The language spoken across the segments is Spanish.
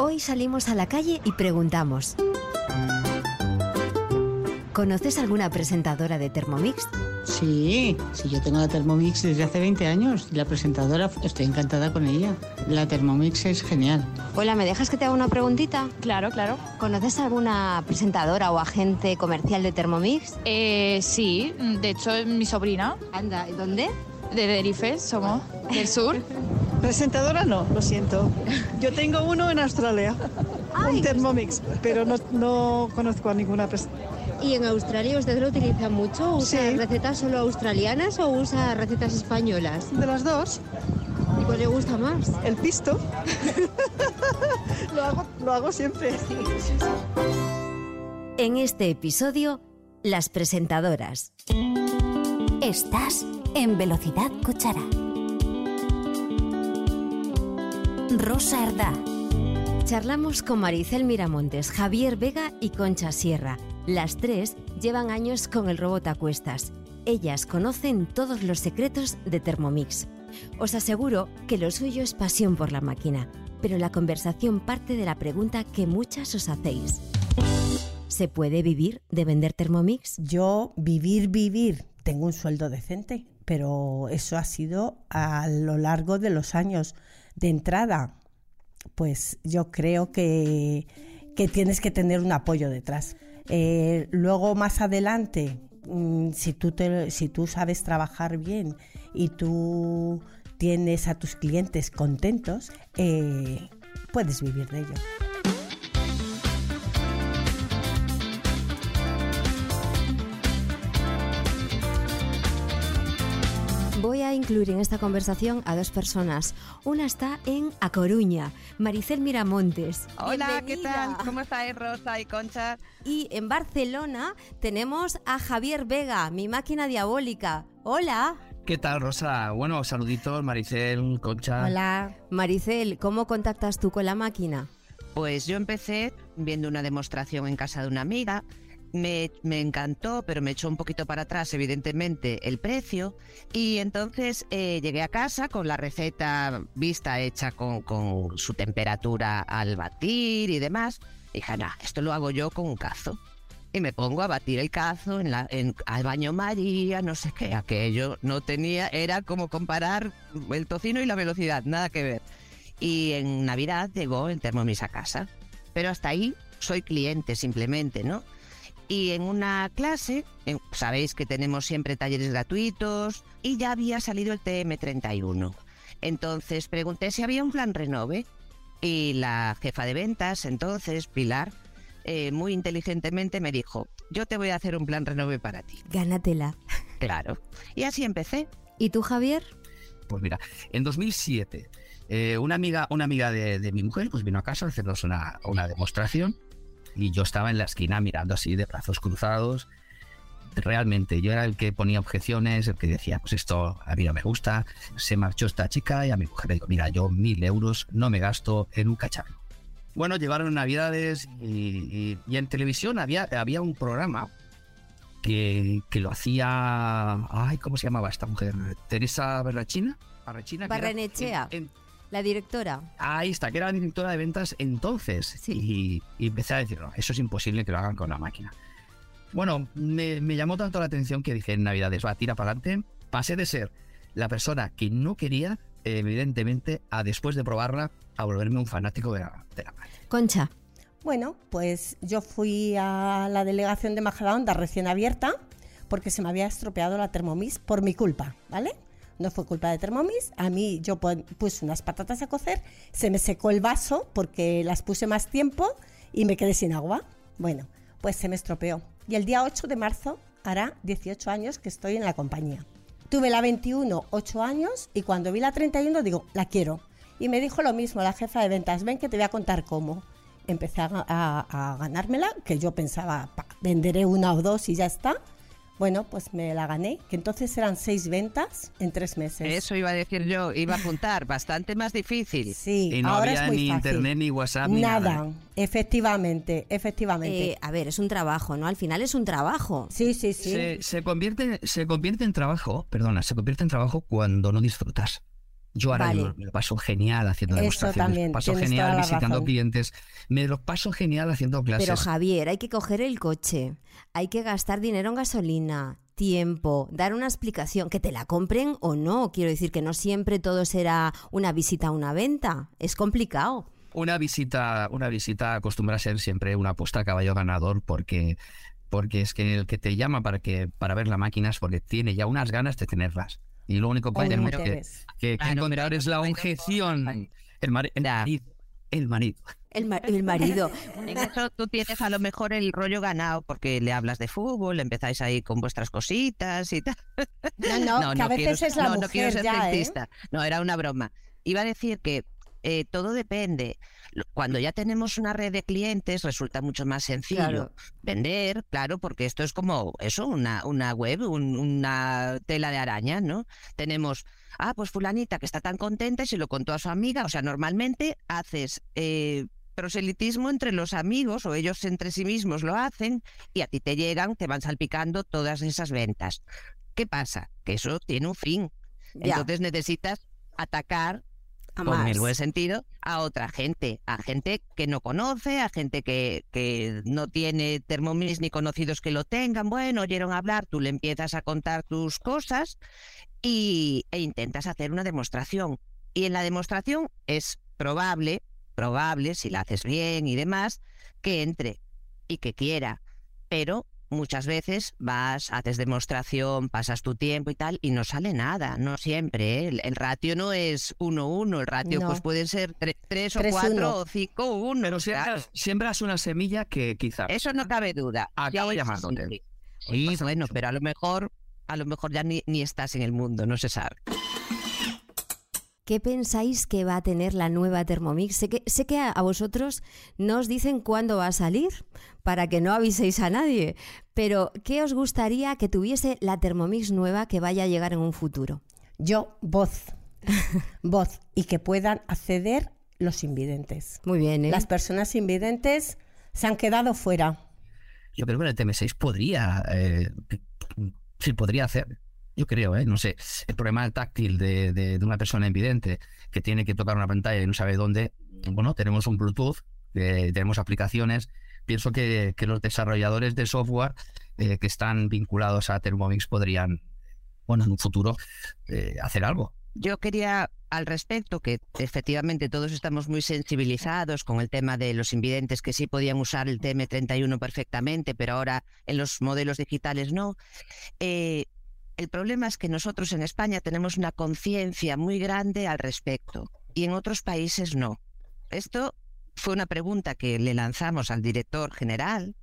Hoy salimos a la calle y preguntamos. ¿Conoces alguna presentadora de Thermomix? Sí, sí, yo tengo la Thermomix desde hace 20 años y la presentadora, estoy encantada con ella. La Thermomix es genial. Hola, ¿me dejas que te haga una preguntita? Claro, claro. ¿Conoces alguna presentadora o agente comercial de Thermomix? Eh, sí, de hecho es mi sobrina. Anda, ¿y dónde? De Tenerife, somos del sur. Presentadora no, lo siento. Yo tengo uno en Australia, un Thermomix, pero no, no conozco a ninguna presentadora. ¿Y en Australia usted lo utiliza mucho? ¿Usa Sí. recetas solo australianas o usa recetas españolas? De las dos, ¿Y cuál le gusta más? el pisto. lo, hago, lo hago siempre. En este episodio, las presentadoras. Estás en Velocidad Cuchara. Rosa Ardá. Charlamos con Maricel Miramontes, Javier Vega y Concha Sierra. Las tres llevan años con el robot a cuestas. Ellas conocen todos los secretos de Thermomix. Os aseguro que lo suyo es pasión por la máquina, pero la conversación parte de la pregunta que muchas os hacéis. ¿Se puede vivir de vender Thermomix? Yo vivir, vivir, tengo un sueldo decente, pero eso ha sido a lo largo de los años. De entrada, pues yo creo que, que tienes que tener un apoyo detrás. Eh, luego, más adelante, mm, si tú, te- si tú sabes trabajar bien y tú tienes a tus clientes contentos, eh, puedes vivir de ello. Incluir en esta conversación a dos personas. Una está en A Coruña, Maricel Miramontes. Hola, ¿qué tal? ¿Cómo estáis, Rosa y Concha? Y en Barcelona tenemos a Javier Vega, mi máquina diabólica. Hola. ¿Qué tal, Rosa? Bueno, saluditos, Maricel, Concha. Hola. Maricel, ¿cómo contactas tú con la máquina? Pues yo empecé viendo una demostración en casa de una amiga. Me, encantó, pero me echó un poquito para atrás, evidentemente, el precio. Y entonces eh, llegué a casa con la receta vista, hecha con, con su temperatura al batir y demás. Y dije, nah, esto lo hago yo con un cazo. Y me pongo a batir el cazo en la, en, al baño María, no sé qué. Aquello no tenía, era como comparar el tocino y la velocidad, nada que ver. Y en Navidad llegó el Thermomix a casa. Pero hasta ahí soy cliente simplemente, ¿no? Y en una clase, en- sabéis que tenemos siempre talleres gratuitos, y ya había salido el TM31. Entonces pregunté si había un plan renove. Y la jefa de ventas, entonces, Pilar, eh, muy inteligentemente me dijo, yo te voy a hacer un plan renove para ti. Gánatela. Claro. Y así empecé. ¿Y tú, Javier? Pues mira, en 2007, eh, una amiga, una amiga de, de mi mujer pues vino a casa a hacernos una, una demostración y yo estaba en la esquina mirando así de brazos cruzados. Realmente, yo era el que ponía objeciones, el que decía, pues esto a mí no me gusta. Se marchó esta chica y a mi mujer le digo, mira, yo mil euros no me gasto en un cacharro. Bueno, llegaron navidades y, y- y en televisión había, había un programa que, que lo hacía. Ay, ¿cómo se llamaba esta mujer? Teresa Barrachina. Barrachina. Barrenechea. en- en- La directora. ahí está, que era la directora de ventas entonces. Y, y empecé a decir, no, eso es imposible que lo hagan con la máquina. Bueno, me, me llamó tanto la atención que dije en Navidades, va, tira para adelante. Pasé de ser la persona que no quería, evidentemente, a después de probarla, a volverme un fanático de la, de la máquina. Concha. Bueno, pues yo fui a la delegación de Majadahonda recién abierta porque se me había estropeado la Thermomix por mi culpa, ¿vale? No fue culpa de Thermomix, a mí yo puse unas patatas a cocer, se me secó el vaso porque las puse más tiempo y me quedé sin agua. Bueno, pues se me estropeó. Y el día 8 de marzo hará 18 años que estoy en la compañía. Tuve la 21, 8 años y cuando vi la 31 digo, la quiero. Y me dijo lo mismo la jefa de ventas, ven que te voy a contar cómo. Empecé a, a- a ganármela, que yo pensaba, "Pa, venderé una o dos y ya está. Bueno, pues me la gané, que entonces eran seis ventas en tres meses. Eso iba a decir yo, iba a apuntar, bastante más difícil. Sí, Y no ahora había es muy ni fácil. internet, ni WhatsApp, ni nada. nada. Efectivamente, efectivamente. Eh, a ver, es un trabajo, ¿no? Al final es un trabajo. sí, sí, sí. Se, se convierte, se convierte en trabajo, perdona, se convierte en trabajo cuando no disfrutas. Yo ahora Vale. me lo- paso genial haciendo Eso demostraciones, también, me lo paso genial visitando razón. clientes, me lo paso genial haciendo clases. Pero Javier, hay que coger el coche, hay que gastar dinero en gasolina, tiempo, dar una explicación, que te la compren o no. Quiero decir que no siempre todo será una visita a una venta. Es complicado. Una visita, una visita acostumbra a ser siempre una apuesta a caballo ganador porque, porque es que el que te llama para que para ver la máquina es porque tiene ya unas ganas de tenerlas. Y lo único que un tenemos que, que- que Claro, encontrar pero es la no objeción. El, mari- el marido. El marido. El, ma- el marido. En eso tú tienes a lo mejor el rollo ganado porque le hablas de fútbol, empezáis ahí con vuestras cositas y tal. No, no, que a veces quiero- es la no, mujer no quiero ser ya, ¿eh? sexista. No, era una broma. Iba a decir que eh, todo depende. Cuando ya tenemos una red de clientes resulta mucho más sencillo Claro. vender, claro, porque esto es como eso, una, una web, un- una tela de araña, ¿no? Tenemos, ah, pues fulanita que está tan contenta y se lo contó a su amiga. O sea, normalmente haces eh, proselitismo entre los amigos o ellos entre sí mismos lo hacen y a ti te llegan, te van salpicando todas esas ventas. ¿Qué pasa? Que eso tiene un fin. Ya. Entonces necesitas atacar A con más. el buen sentido, a otra gente, a gente que no conoce, a gente que, que no tiene Thermomix ni conocidos que lo tengan. Bueno, oyeron hablar, tú le empiezas a contar tus cosas y, e intentas hacer una demostración. Y en la demostración es probable, probable, si la haces bien y demás, que entre y que quiera. Pero muchas veces vas, haces demostración, pasas tu tiempo y tal, y no sale nada, no siempre. ¿eh? El, el ratio no es 1-1, el ratio No. pues pueden ser 3 o Tres, 4 uno. o 5-1. Pero siembras, siembras una semilla que quizá Eso no cabe duda. acaba llamándote. sí, sí. Sí, bueno, pero a lo mejor, a lo mejor ya ni, ni estás en el mundo, no se sabe. ¿Qué pensáis que va a tener la nueva Thermomix? Sé que, sé que a, a vosotros no os dicen cuándo va a salir para que no aviséis a nadie, pero ¿qué os gustaría que tuviese la Thermomix nueva que vaya a llegar en un futuro? Yo, voz. voz. Y que puedan acceder los invidentes. Muy bien, ¿eh? Las personas invidentes se han quedado fuera. Yo creo que el TM6 podría, eh, sí, podría hacer. Yo creo, ¿eh? no sé. El problema táctil de, de- una persona invidente que tiene que tocar una pantalla y no sabe dónde. Bueno, tenemos un Bluetooth, eh, tenemos aplicaciones. Pienso que, que los desarrolladores de software eh, que están vinculados a Thermomix podrían, bueno, en un futuro, hacer algo. Yo quería al respecto que efectivamente todos estamos muy sensibilizados con el tema de los invidentes que sí podían usar el TM31 perfectamente, pero ahora en los modelos digitales no. El problema es que nosotros en España tenemos una conciencia muy grande al respecto y en otros países no. Esto fue una pregunta que le lanzamos al director general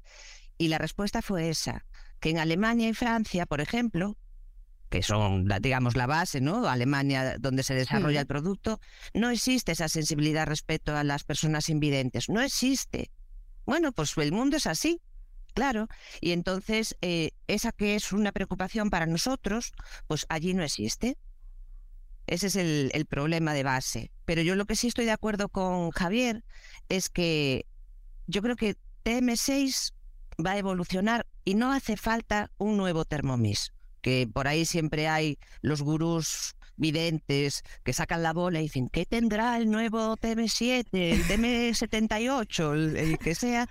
y la respuesta fue esa, que en Alemania y Francia, por ejemplo, que son, la- digamos, la base, ¿no? Alemania, donde se desarrolla el producto, no existe esa sensibilidad respecto a las personas invidentes. No existe. Bueno, pues el mundo es así, claro. Y entonces, eh, esa que es una preocupación para nosotros, pues allí no existe. Ese es el, problema de base. Pero yo lo que sí estoy de acuerdo con Javier es que yo creo que TM6 va a evolucionar y no hace falta un nuevo Thermomix que por ahí siempre hay los gurús videntes que sacan la bola y dicen, ¿qué tendrá el nuevo TM7, el TM78, el, el que sea?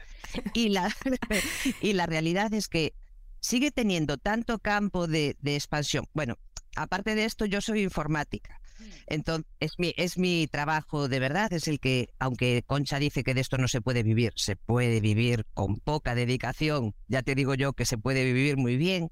Y la, y la realidad es que sigue teniendo tanto campo de, de expansión. Bueno, aparte de esto, yo soy informática. Entonces, es mi, es mi trabajo de verdad, es el que, aunque Concha dice que de esto no se puede vivir, se puede vivir con poca dedicación, ya te digo yo que se puede vivir muy bien,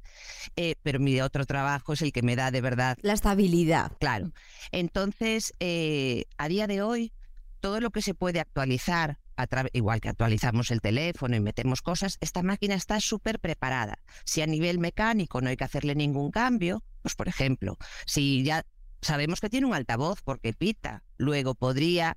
eh, pero mi otro trabajo es el que me da de verdad La estabilidad. Claro. Entonces, eh, a día de hoy, todo lo que se puede actualizar, a igual que actualizamos el teléfono y metemos cosas, esta máquina está súper preparada. Si a nivel mecánico no hay que hacerle ningún cambio, pues por ejemplo, si ya sabemos que tiene un altavoz porque pita, luego podría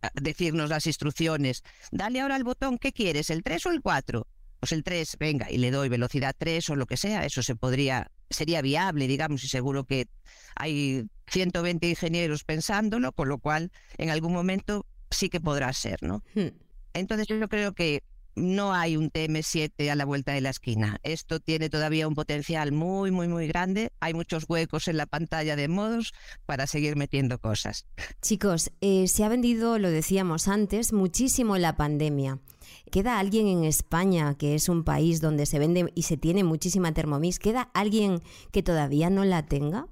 ah, decirnos las instrucciones, dale ahora al botón, ¿qué quieres? ¿El 3 o el 4? Pues el 3, venga, y le doy velocidad 3 o lo que sea, eso se podría, sería viable, digamos, y seguro que hay 120 ingenieros pensándolo, con lo cual en algún momento sí que podrá ser, ¿no? Hmm. Entonces yo creo que no hay un TM7 a la vuelta de la esquina. Esto tiene todavía un potencial muy, muy, muy grande. Hay muchos huecos en la pantalla de modos para seguir metiendo cosas. Chicos, eh, se ha vendido, lo decíamos antes, muchísimo en la pandemia. ¿Queda alguien en España, que es un país donde se vende y se tiene muchísima Thermomix, queda alguien que todavía no la tenga?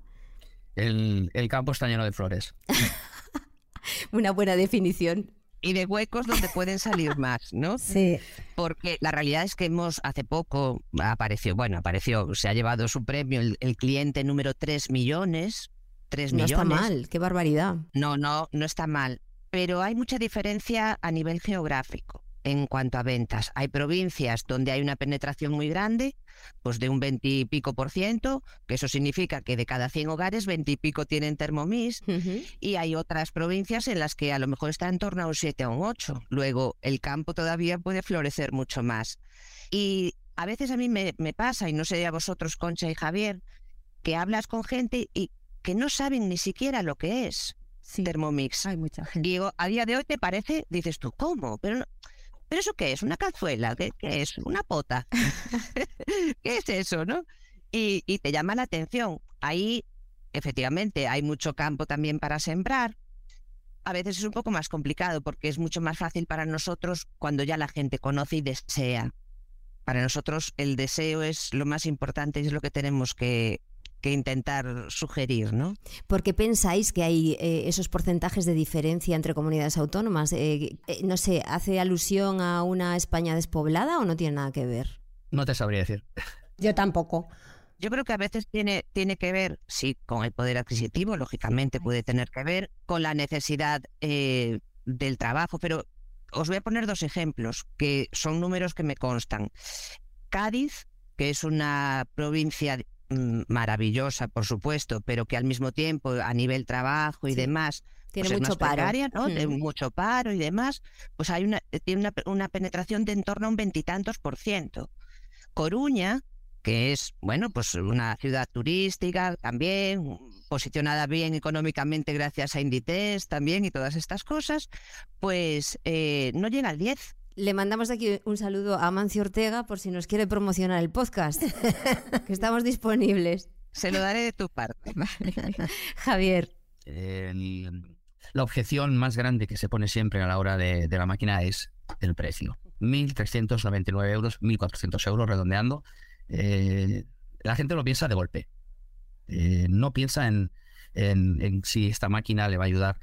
El, el campo está lleno de flores. Una buena definición y de huecos donde pueden salir más, ¿no? Sí. Porque la realidad es que hemos, hace poco apareció, bueno, apareció, se ha llevado su premio el, el cliente número 3 millones. 3 no millones. está mal, qué barbaridad. No, no, no está mal. Pero hay mucha diferencia a nivel geográfico en cuanto a ventas. Hay provincias donde hay una penetración muy grande, pues de un 20 y pico por ciento, que eso significa que de cada 100 hogares, 20 y pico tienen Thermomix, y hay otras provincias en las que a lo mejor está en torno a un 7 o un 8. Luego, el campo todavía puede florecer mucho más. Y a veces a mí me, me pasa, y no sé a vosotros, Concha y Javier, que hablas con gente y que no saben ni siquiera lo que es Sí. Thermomix. Hay mucha gente. Digo, a día de hoy te parece, dices tú, ¿cómo? Pero, no- ¿pero eso qué es? ¿Una cazuela? ¿Qué, qué es? ¿Una pota? ¿Qué es eso, no? Y, y te llama la atención. Ahí, efectivamente, hay mucho campo también para sembrar. A veces es un poco más complicado porque es mucho más fácil para nosotros cuando ya la gente conoce y desea. Para nosotros el deseo es lo más importante y es lo que tenemos que, que intentar sugerir, ¿no? ¿Por qué pensáis que hay eh, esos porcentajes de diferencia entre comunidades autónomas? Eh, eh, no sé, ¿hace alusión a una España despoblada o no tiene nada que ver? No te sabría decir. Yo tampoco. Yo creo que a veces tiene, tiene que ver, sí, con el poder adquisitivo, lógicamente puede tener que ver, con la necesidad eh, del trabajo, pero os voy a poner dos ejemplos que son números que me constan. Cádiz, que es una provincia maravillosa, por supuesto, pero que al mismo tiempo a nivel trabajo y Sí. demás Tiene pues es mucho paro. precaria, ¿no? De Mm. mucho paro y demás, pues hay una, tiene una, una penetración de en torno a un veintitantos por ciento. Coruña, que es, bueno, pues una ciudad turística también, posicionada bien económicamente gracias a Inditex también y todas estas cosas, pues eh, no llega al 10. Le mandamos aquí un saludo a Mancio Ortega por si nos quiere promocionar el podcast, que estamos disponibles. Se lo daré de tu parte. Javier, El- la objeción más grande que se pone siempre a la hora de, de la máquina es el precio. 1.399 euros, 1.400 euros redondeando. Eh, la gente lo piensa de golpe. Eh, no piensa en, en- en si esta máquina le va a ayudar.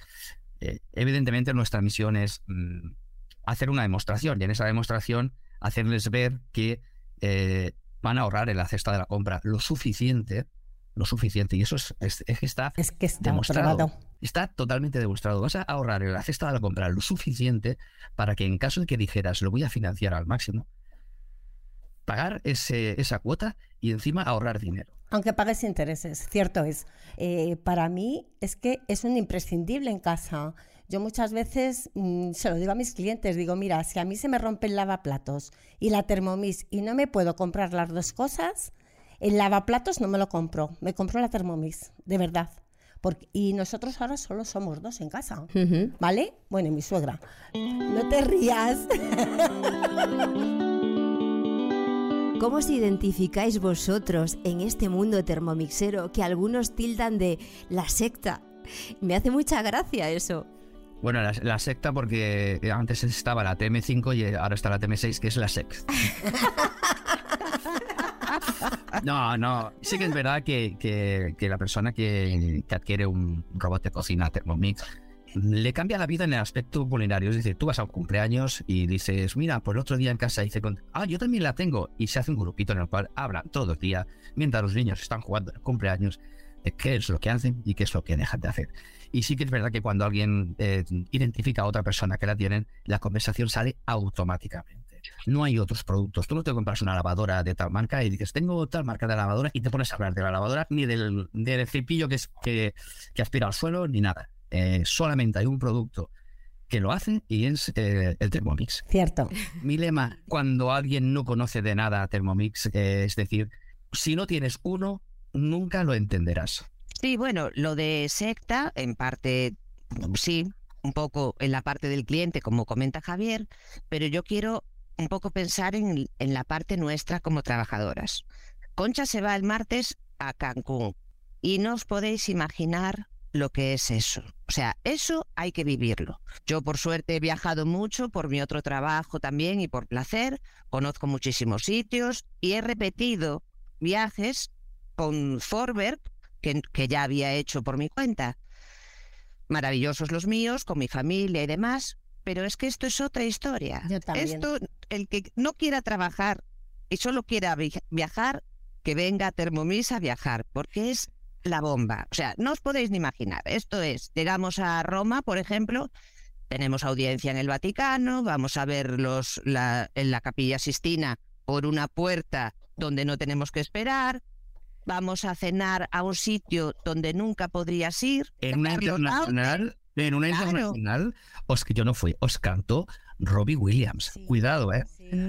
Eh, evidentemente nuestra misión es mm, hacer una demostración y en esa demostración hacerles ver que eh, van a ahorrar en la cesta de la compra lo suficiente, lo suficiente. Y eso es, es- es que está Es que está Demostrado. probado. Está totalmente demostrado. Vas a ahorrar en la cesta de la compra lo suficiente para que en caso de que dijeras lo voy a financiar al máximo, pagar ese, esa cuota y encima ahorrar dinero. Aunque pagues intereses, cierto es. Eh, para mí es que es un imprescindible en casa. Yo muchas veces mm, se lo digo a mis clientes, digo, mira, si a mí se me rompe el lavaplatos y la Thermomix y no me puedo comprar las dos cosas, el lavaplatos no me lo compro, me compro la Thermomix, de verdad. Porque, y nosotros ahora solo somos dos en casa. ¿vale? Bueno, y mi suegra. No te rías. ¿cómo os identificáis vosotros en este mundo termomixero que algunos tildan de la secta? Me hace mucha gracia eso. Bueno, la, la secta porque antes estaba la TM5 y ahora está la TM6, que es la SEC. No, no. Sí que es verdad que, que- la persona que, adquiere un robot de cocina Thermomix le cambia la vida en el aspecto culinario. Es decir, tú vas a un cumpleaños y dices, mira, pues el otro día en casa con... Ah, yo también la tengo. Y se hace un grupito en el cual hablan todo el día mientras los niños están jugando en el cumpleaños de qué es lo que hacen y qué es lo que dejan de hacer. Y sí que es verdad que cuando alguien eh, identifica a otra persona que la tienen, la conversación sale automáticamente. No hay otros productos. Tú no te compras una lavadora de tal marca y dices, tengo tal marca de lavadora y te pones a hablar de la lavadora ni del, del cepillo que, es, que, que aspira al suelo ni nada. Eh, solamente hay un producto que lo hace y es eh, el Thermomix. Cierto. Mi lema, cuando alguien no conoce de nada Thermomix, eh, es decir, si no tienes uno, nunca lo entenderás. Sí, bueno, lo de secta, en parte, sí, un poco en la parte del cliente, como comenta Javier, pero yo quiero un poco pensar en, en la parte nuestra como trabajadoras. Concha se va el martes a Cancún y no os podéis imaginar lo que es eso. O sea, eso hay que vivirlo. Yo por suerte he viajado mucho por mi otro trabajo también y por placer, conozco muchísimos sitios y he repetido viajes con Forberg que, que ya había hecho por mi cuenta. Maravillosos los míos, con mi familia y demás, pero es que esto es otra historia. Yo también. Esto, el que no quiera trabajar y solo quiera vi- viajar, que venga a Thermomix a viajar, porque es la bomba. O sea, no os podéis ni imaginar. Esto es, llegamos a Roma, por ejemplo, tenemos audiencia en el Vaticano, vamos a ver los, la, en la Capilla Sistina por una puerta donde no tenemos que esperar, vamos a cenar a un sitio donde nunca podrías ir. En una internacional, en una Claro. internacional, os que yo no fui, os cantó Robbie Williams. Sí. Cuidado, eh.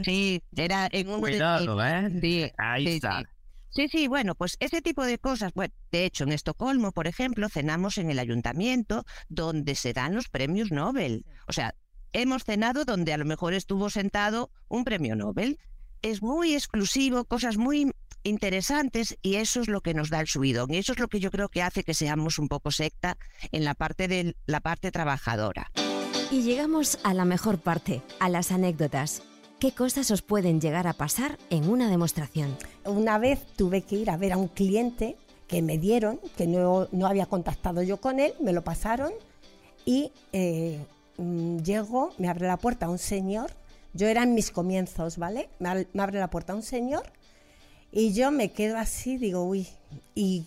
Sí, era en un... Cuidado, eh. Sí, Ahí sí, está. sí. Sí, sí, bueno, pues ese tipo de cosas. Bueno, de hecho, en Estocolmo, por ejemplo, cenamos en el ayuntamiento donde se dan los premios Nobel. O sea, hemos cenado donde a lo mejor estuvo sentado un premio Nobel. Es muy exclusivo, cosas muy interesantes y eso es lo que nos da el subidón. Y eso es lo que yo creo que hace que seamos un poco secta en la parte de la parte trabajadora. Y llegamos a la mejor parte, a las anécdotas. ¿Qué cosas os pueden llegar a pasar en una demostración? Una vez tuve que ir a ver a un cliente que me dieron, que no, no había contactado yo con él, me lo pasaron y eh, mm, llego, me abre la puerta un señor, yo era en mis comienzos, ¿vale? Me, me abre la puerta un señor y yo me quedo así, digo, uy, y,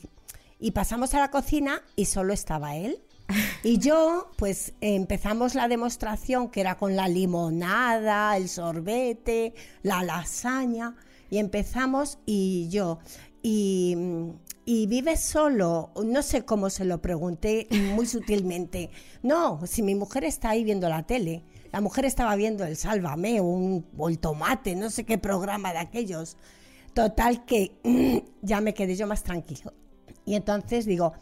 y pasamos a la cocina y solo estaba él. Y yo, pues empezamos la demostración que era con la limonada, el sorbete, la lasaña, y empezamos y yo, y, y vives solo, no sé cómo se lo pregunté muy sutilmente. No, si mi mujer está ahí viendo la tele, la mujer estaba viendo el Sálvame o, un, o el Tomate, no sé qué programa de aquellos. Total que ya me quedé yo más tranquilo. Y entonces digo,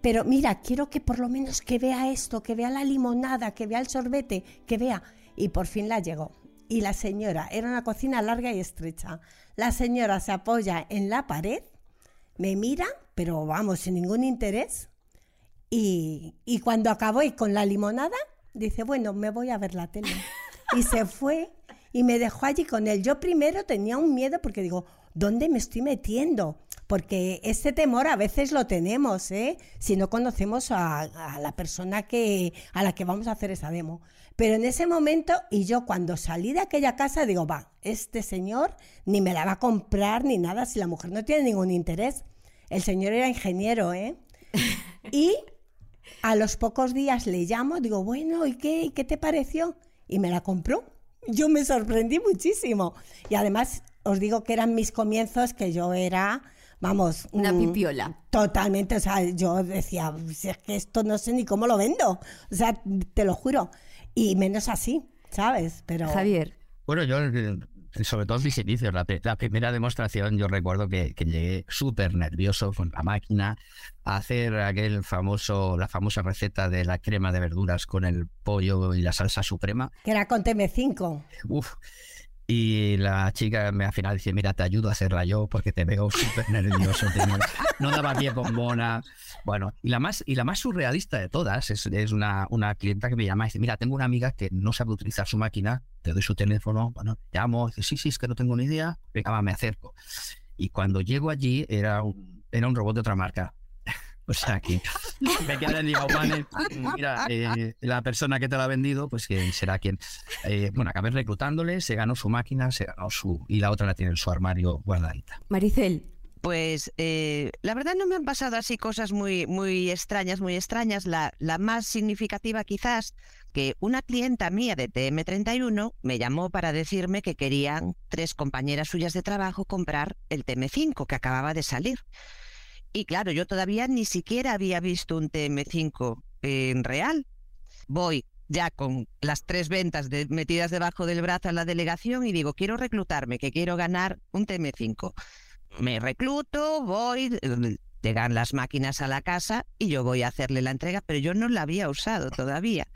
pero mira, quiero que por lo menos que vea esto, que vea la limonada, que vea el sorbete, que vea. Y por fin la llegó. Y la señora, era una cocina larga y estrecha. La señora se apoya en la pared, me mira, pero vamos, sin ningún interés. Y, y cuando acabó y con la limonada, dice, bueno, me voy a ver la tele. Y se fue y me dejó allí con él. Yo primero tenía un miedo porque digo, ¿dónde me estoy metiendo? Porque este temor a veces lo tenemos, ¿eh? Si no conocemos a, a la persona que, a la que vamos a hacer esa demo. Pero en ese momento, y yo cuando salí de aquella casa, digo, va, este señor ni me la va a comprar ni nada si la mujer no tiene ningún interés. El señor era ingeniero, ¿eh? Y a los pocos días le llamo, digo, bueno, ¿y qué, ¿Y qué te pareció? Y me la compró. Yo me sorprendí muchísimo. Y además os digo que eran mis comienzos, que yo era, vamos... Una pipiola. Totalmente, o sea, yo decía, si es que esto no sé ni cómo lo vendo. O sea, te lo juro. Y menos así, ¿sabes? Pero... Javier, Bueno, yo, eh, sobre todo en mis inicios, la, primera demostración, yo recuerdo que, que llegué súper nervioso con la máquina a hacer aquel famoso, la famosa receta de la crema de verduras con el pollo y la salsa suprema. Que era con TM5. Uf. Y la chica me al final dice, mira, te ayudo a hacerla yo porque te veo súper nervioso. no, daba pie con mona. Bueno, y la más, y la más surrealista de todas es, es una, una clienta que me llama y dice, mira, tengo una amiga que no sabe utilizar su máquina, te doy su teléfono, bueno, te llamo, dice, sí, sí, es que no tengo ni idea, venga, me acerco. Y cuando llego allí era un, era un robot de otra marca. O sea que me y digo, vale, mira, eh, la persona que te la ha vendido, pues que será quien. Eh, bueno, acabé reclutándole, se ganó su máquina, se ganó su. y la otra la tiene en su armario guardadita. Maricel, Pues eh, la verdad no me han pasado así cosas muy, muy extrañas, muy extrañas. La, la más significativa quizás que una clienta mía de TM31 me llamó para decirme que querían tres compañeras suyas de trabajo comprar el TM5 que acababa de salir. Y claro, yo todavía ni siquiera había visto un TM5 en real. Voy ya con las tres ventas de- metidas debajo del brazo a la delegación y digo, quiero reclutarme, que quiero ganar un TM5 me recluto, voy, llegan las máquinas a la casa y yo voy a hacerle la entrega, pero yo no la había usado todavía.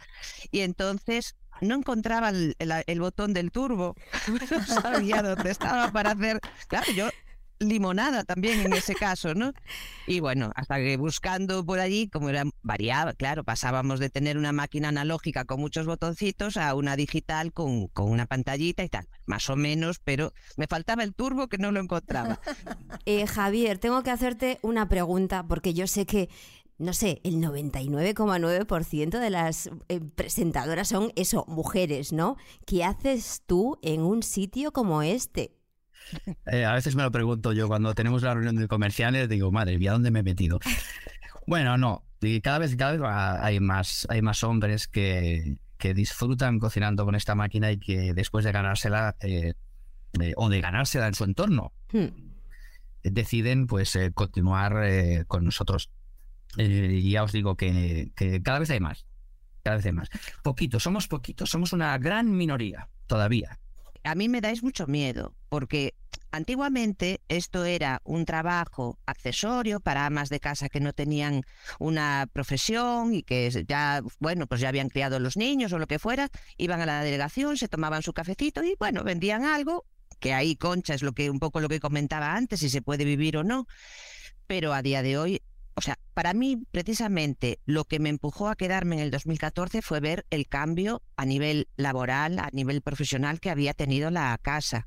Y entonces no encontraba el- el botón del turbo. No sabía dónde estaba para hacer. Claro, yo limonada también en ese caso, ¿no? Y bueno, hasta que buscando por allí, como era variaba, claro, pasábamos de tener una máquina analógica con muchos botoncitos a una digital con, con una pantallita y tal, más o menos, pero me faltaba el turbo que no lo encontraba. Eh, Javier, tengo que hacerte una pregunta porque yo sé que, no sé, el 99,9% de las eh, presentadoras son eso, mujeres, ¿no? ¿Qué haces tú en un sitio como este? Eh, a veces me lo pregunto yo cuando tenemos la reunión de comerciales, digo, madre mía, ¿dónde me he metido? Bueno, no, y cada vez, cada vez hay más, hay más hombres que, que disfrutan cocinando con esta máquina y que después de ganársela eh, eh, o de ganársela en su entorno, Hmm. deciden pues continuar con nosotros. Y ya os digo que, que cada vez hay más, cada vez hay más. Poquitos, somos poquitos, somos una gran minoría todavía. A mí me dais mucho miedo, porque antiguamente esto era un trabajo accesorio para amas de casa que no tenían una profesión y que ya, bueno, pues ya habían criado los niños o lo que fuera, iban a la delegación, se tomaban su cafecito y, bueno, vendían algo, que ahí, Concha, es lo que un poco lo que comentaba antes, si se puede vivir o no, pero a día de hoy o sea, para mí, precisamente, lo que me empujó a quedarme en el 2014 fue ver el cambio a nivel laboral, a nivel profesional que había tenido la casa.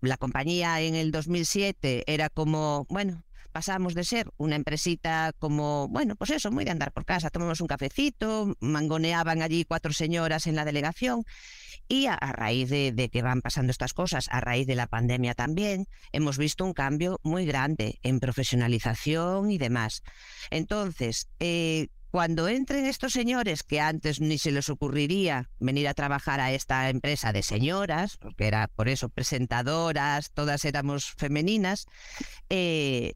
La compañía en el 2007 era como, bueno, pasamos de ser una empresita como, bueno, pues eso, muy de andar por casa, tomamos un cafecito, mangoneaban allí cuatro señoras en la delegación y a, raíz de, de que van pasando estas cosas, a raíz de la pandemia también, hemos visto un cambio muy grande en profesionalización y demás. Entonces, eh, cuando entren estos señores que antes ni se les ocurriría venir a trabajar a esta empresa de señoras, porque era por eso presentadoras, todas éramos femeninas, eh,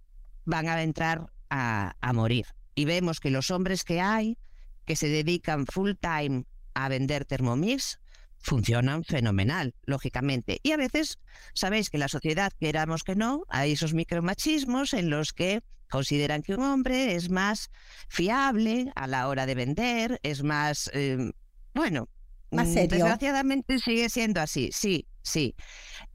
van a entrar a, a morir. Y vemos que los hombres que hay, que se dedican full time a vender Thermomix, funcionan fenomenal, lógicamente. Y a veces, sabéis que la sociedad, queramos que no, hay esos micromachismos en los que consideran que un hombre es más fiable a la hora de vender, es más, eh, bueno, Más mm, serio. Desgraciadamente sigue siendo así, sí, sí.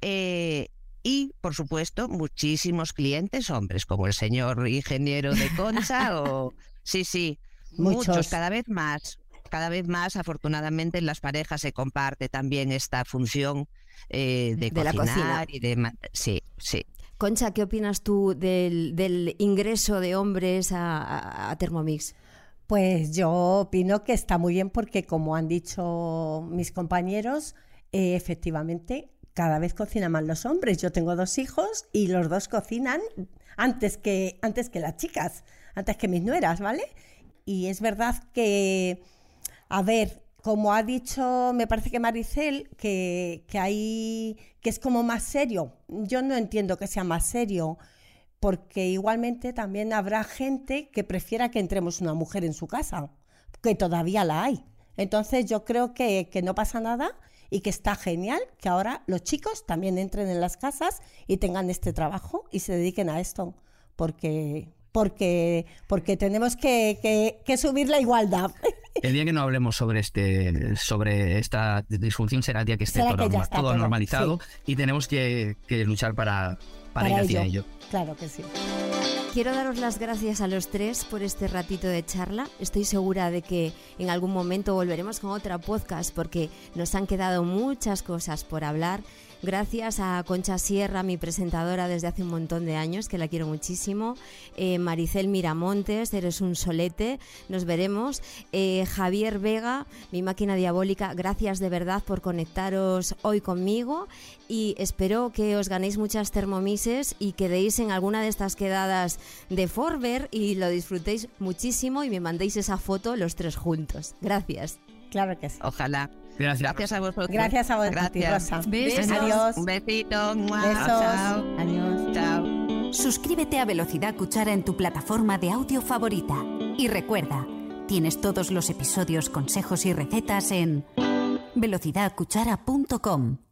Eh, y, por supuesto, muchísimos clientes hombres, como el señor ingeniero de Concha o... Sí, sí, Muchos. muchos, cada vez más. Cada vez más, afortunadamente, en las parejas se comparte también esta función eh, de, De la cocinar cocina. y de... Sí, sí. Concha, ¿qué opinas tú del, del ingreso de hombres a, a- a Thermomix? Pues yo opino que está muy bien porque, como han dicho mis compañeros, eh, efectivamente cada vez cocinan más los hombres. Yo tengo dos hijos y los dos cocinan antes que, antes que las chicas, antes que mis nueras, ¿vale? Y es verdad que, a ver, como ha dicho, me parece que Maricel, que, que hay, que es como más serio. Yo no entiendo que sea más serio porque igualmente también habrá gente que prefiera que entremos una mujer en su casa, que todavía la hay. Entonces yo creo que, que no pasa nada y que está genial que ahora los chicos también entren en las casas y tengan este trabajo y se dediquen a esto, porque, porque, porque tenemos que, que- que subir la igualdad. El día que no hablemos sobre este, sobre esta disfunción será el día que esté todo, que todo normalizado y tenemos que, que luchar para, para, ir hacia ello. Claro que sí. Quiero daros las gracias a los tres por este ratito de charla. Estoy segura de que en algún momento volveremos con otra podcast porque nos han quedado muchas cosas por hablar. Gracias a Concha Sierra, mi presentadora desde hace un montón de años, que la quiero muchísimo. Eh, Maricel Miramontes, eres un solete. Nos veremos. Eh, Javier Vega, mi máquina diabólica, gracias de verdad por conectaros hoy conmigo y espero que os ganéis muchas termomises y quedéis en alguna de estas quedadas de Forber y lo disfrutéis muchísimo y me mandéis esa foto los tres juntos. Gracias. Claro que sí. Ojalá. Gracias. Gracias a vosotros. Gracias a vos, a ti, Gracias. Rosa. Besos. Adiós. Un besito. Besos. Chao. Adiós. Chao. Suscríbete a Velocidad Cuchara en tu plataforma de audio favorita. Y recuerda, tienes todos los episodios, consejos y recetas en velocidadcuchara.com.